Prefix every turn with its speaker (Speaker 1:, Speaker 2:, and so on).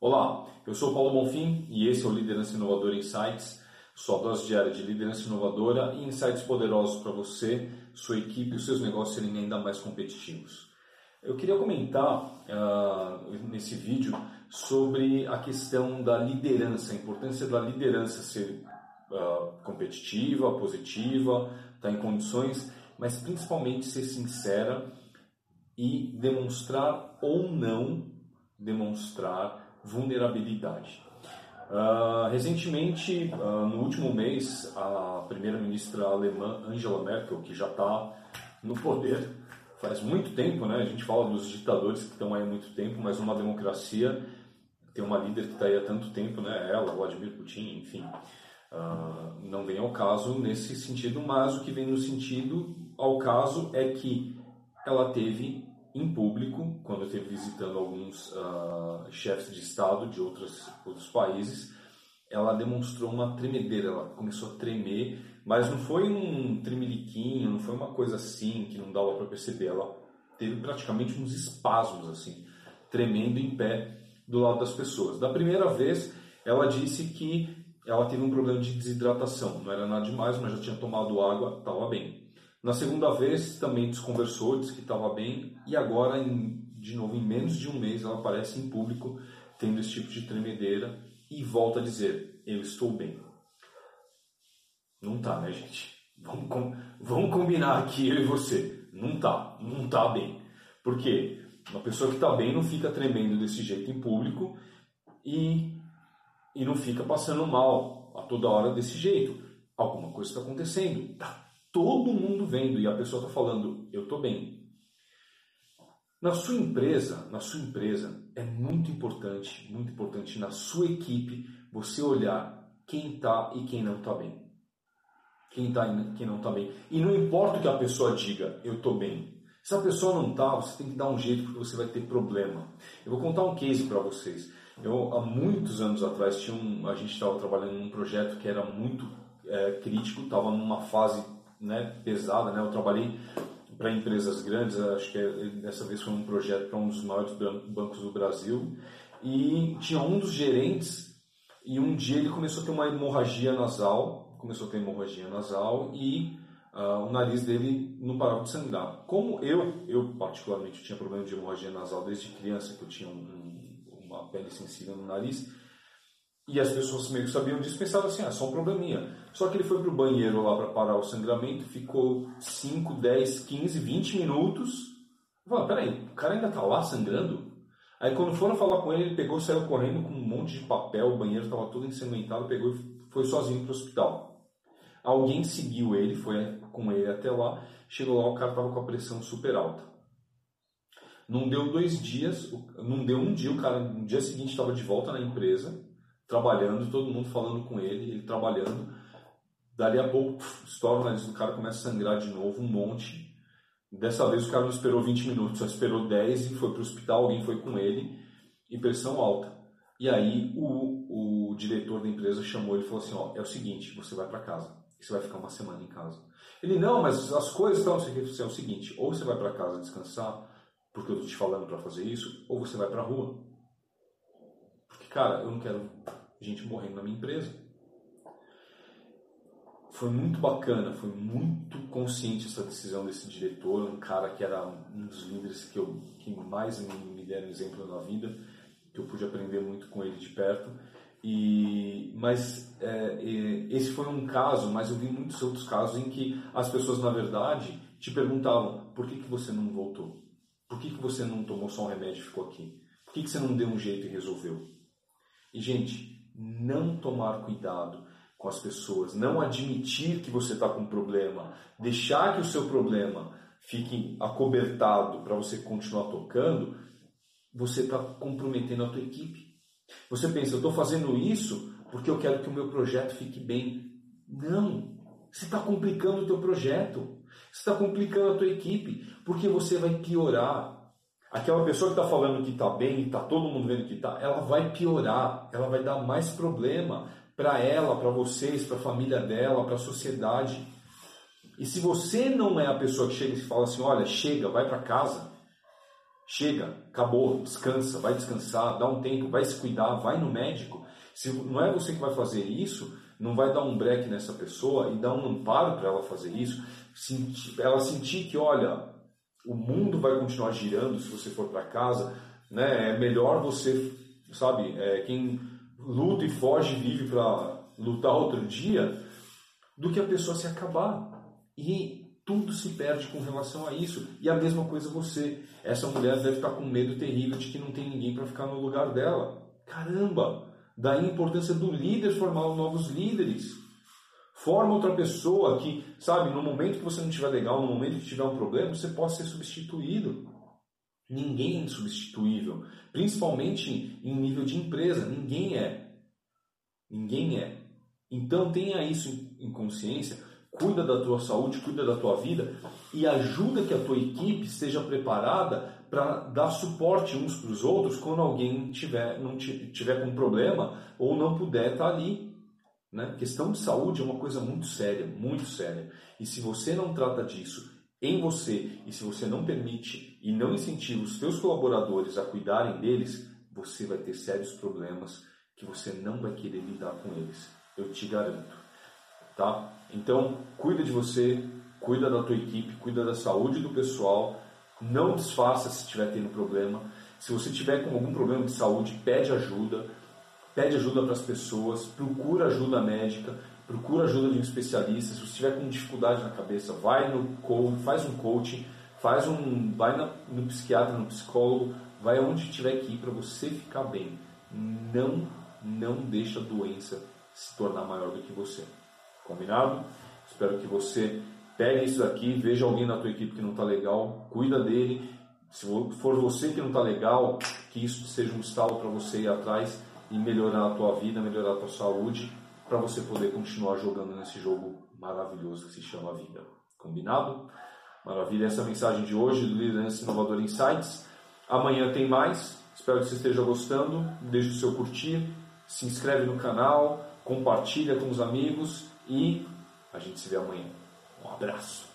Speaker 1: Olá, eu sou Paulo Bonfim e esse é o Liderança Inovadora Insights, sua dose diária de liderança inovadora e insights poderosos para você, sua equipe e os seus negócios serem ainda mais competitivos. Eu queria comentar uh, nesse vídeo sobre a questão da liderança, a importância da liderança ser uh, competitiva, positiva, estar tá em condições, mas principalmente ser sincera e demonstrar ou não demonstrar vulnerabilidade. Uh, recentemente, uh, no último mês, a primeira-ministra alemã Angela Merkel, que já está no poder faz muito tempo, né? A gente fala dos ditadores que estão aí há muito tempo, mas uma democracia tem uma líder que está aí há tanto tempo, né? Ela, Vladimir Putin, enfim. Uh, não vem ao caso nesse sentido, mas o que vem no sentido ao caso é que ela teve em público, quando eu esteve visitando alguns uh, chefes de Estado de outros, países, ela demonstrou uma tremedeira, ela começou a tremer, mas não foi um tremeliquinho, não foi uma coisa assim que não dava para perceber, ela teve praticamente uns espasmos assim, tremendo em pé do lado das pessoas. Da primeira vez, ela disse que ela teve um problema de desidratação, não era nada demais, mas já tinha tomado água, estava bem. Na segunda vez também desconversou, disse que estava bem e agora, em, de novo, em menos de um mês, ela aparece em público tendo esse tipo de tremedeira e volta a dizer: Eu estou bem. Não tá, né, gente? Vamos, com, vamos combinar aqui, eu e você. Não tá, não tá bem. Por quê? Uma pessoa que está bem não fica tremendo desse jeito em público e, e não fica passando mal a toda hora desse jeito. Alguma coisa está acontecendo. Tá todo mundo vendo e a pessoa está falando, eu estou bem. Na sua empresa, na sua empresa, é muito importante, muito importante na sua equipe você olhar quem está e quem não está bem. Quem está e quem não está bem. E não importa o que a pessoa diga, eu estou bem. Se a pessoa não está, você tem que dar um jeito porque você vai ter problema. Eu vou contar um case para vocês. Eu, há muitos anos atrás, tinha um, a gente estava trabalhando num projeto que era muito é, crítico, estava numa fase né, pesada. Né? Eu trabalhei para empresas grandes, acho que dessa vez foi um projeto para um dos maiores bancos do Brasil, e tinha um dos gerentes, e um dia ele começou a ter uma hemorragia nasal, começou a ter hemorragia nasal, e uh, o nariz dele não parava de sangrar. Como eu, eu particularmente tinha problema de hemorragia nasal desde criança, que eu tinha um, uma pele sensível no nariz, e as pessoas meio que sabiam disso, pensavam assim, ah, só um probleminha. Só que ele foi pro banheiro lá para parar o sangramento, ficou 5, 10, 15, 20 minutos. Falei, peraí, o cara ainda tá lá sangrando? Aí quando foram falar com ele, ele pegou, saiu correndo com um monte de papel, o banheiro estava todo ensanguentado, pegou e foi sozinho pro hospital. Alguém seguiu ele, foi com ele até lá, chegou lá, o cara estava com a pressão super alta. Não deu dois dias, não deu um dia, o cara no dia seguinte estava de volta na empresa, trabalhando, todo mundo falando com ele, ele trabalhando. Dali a pouco, estoura o nariz do cara, começa a sangrar de novo, um monte. Dessa vez o cara não esperou 20 minutos, só esperou 10 e foi para o hospital, alguém foi com ele, e pressão alta. E aí o, o diretor da empresa chamou ele e falou assim, ó, é o seguinte, você vai para casa, você vai ficar uma semana em casa. Ele, não, mas as coisas estão, é o seguinte, ou você vai para casa descansar, porque eu estou te falando para fazer isso, ou você vai para a rua. Cara, eu não quero gente morrendo na minha empresa. Foi muito bacana, foi muito consciente essa decisão desse diretor, um cara que era um dos líderes que, eu, que mais me, me deram exemplo na vida, que eu pude aprender muito com ele de perto. E, mas é, esse foi um caso, mas eu vi muitos outros casos em que as pessoas, na verdade, te perguntavam: por que, que você não voltou? Por que, que você não tomou só um remédio e ficou aqui? Por que, que você não deu um jeito e resolveu? E, gente, não tomar cuidado com as pessoas, não admitir que você está com um problema, deixar que o seu problema fique acobertado para você continuar tocando, você está comprometendo a tua equipe. Você pensa, eu estou fazendo isso porque eu quero que o meu projeto fique bem. Não, você está complicando o teu projeto, você está complicando a tua equipe, porque você vai piorar Aquela pessoa que está falando que está bem, está todo mundo vendo que está, ela vai piorar, ela vai dar mais problema para ela, para vocês, para a família dela, para a sociedade. E se você não é a pessoa que chega e fala assim, olha, chega, vai para casa, Chega, acabou, descansa, vai descansar, dá um tempo, vai se cuidar, vai no médico. Se não é você que vai fazer isso, não vai dar um break nessa pessoa e dar um amparo para ela fazer isso, ela sentir que, olha, o mundo vai continuar girando se você for para casa, né? É melhor você, sabe, é, quem luta e foge vive para lutar outro dia, do que a pessoa se acabar. E tudo se perde com relação a isso. E a mesma coisa você. Essa mulher deve estar com medo terrível de que não tem ninguém para ficar no lugar dela. Caramba! Daí a importância do líder formar novos líderes. Forma outra pessoa que, sabe, no momento que você não estiver legal, no momento que tiver um problema, você possa ser substituído. Ninguém é insubstituível. Principalmente em nível de empresa. Ninguém é. Ninguém é. Então tenha isso em consciência cuida da tua saúde, cuida da tua vida e ajuda que a tua equipe esteja preparada para dar suporte uns para os outros quando alguém tiver, não tiver com problema ou não puder estar tá ali. Né? Questão de saúde é uma coisa muito séria, muito séria. E se você não trata disso em você e se você não permite e não incentiva os seus colaboradores a cuidarem deles, você vai ter sérios problemas que você não vai querer lidar com eles. Eu te garanto tá? Então, cuida de você, cuida da tua equipe, cuida da saúde do pessoal, não disfarça se estiver tendo problema. Se você tiver com algum problema de saúde, pede ajuda, pede ajuda para as pessoas, procura ajuda médica, procura ajuda de um especialista. Se você estiver com dificuldade na cabeça, vai no coach, faz um coaching, faz um, vai no psiquiatra, no psicólogo, vai aonde tiver que ir para você ficar bem. Não, não deixa a doença se tornar maior do que você. Combinado? Espero que você pegue isso aqui, veja alguém na tua equipe que não está legal, cuida dele. Se for você que não está legal, que isso seja um estalo para você ir atrás e melhorar a tua vida, melhorar a tua saúde, para você poder continuar jogando nesse jogo maravilhoso que se chama vida. Combinado? Maravilha, essa é a mensagem de hoje do Liderança Inovador Insights. Amanhã tem mais. Espero que você esteja gostando. Deixe o seu curtir, se inscreve no canal, compartilha com os amigos e a gente se vê amanhã. Um abraço.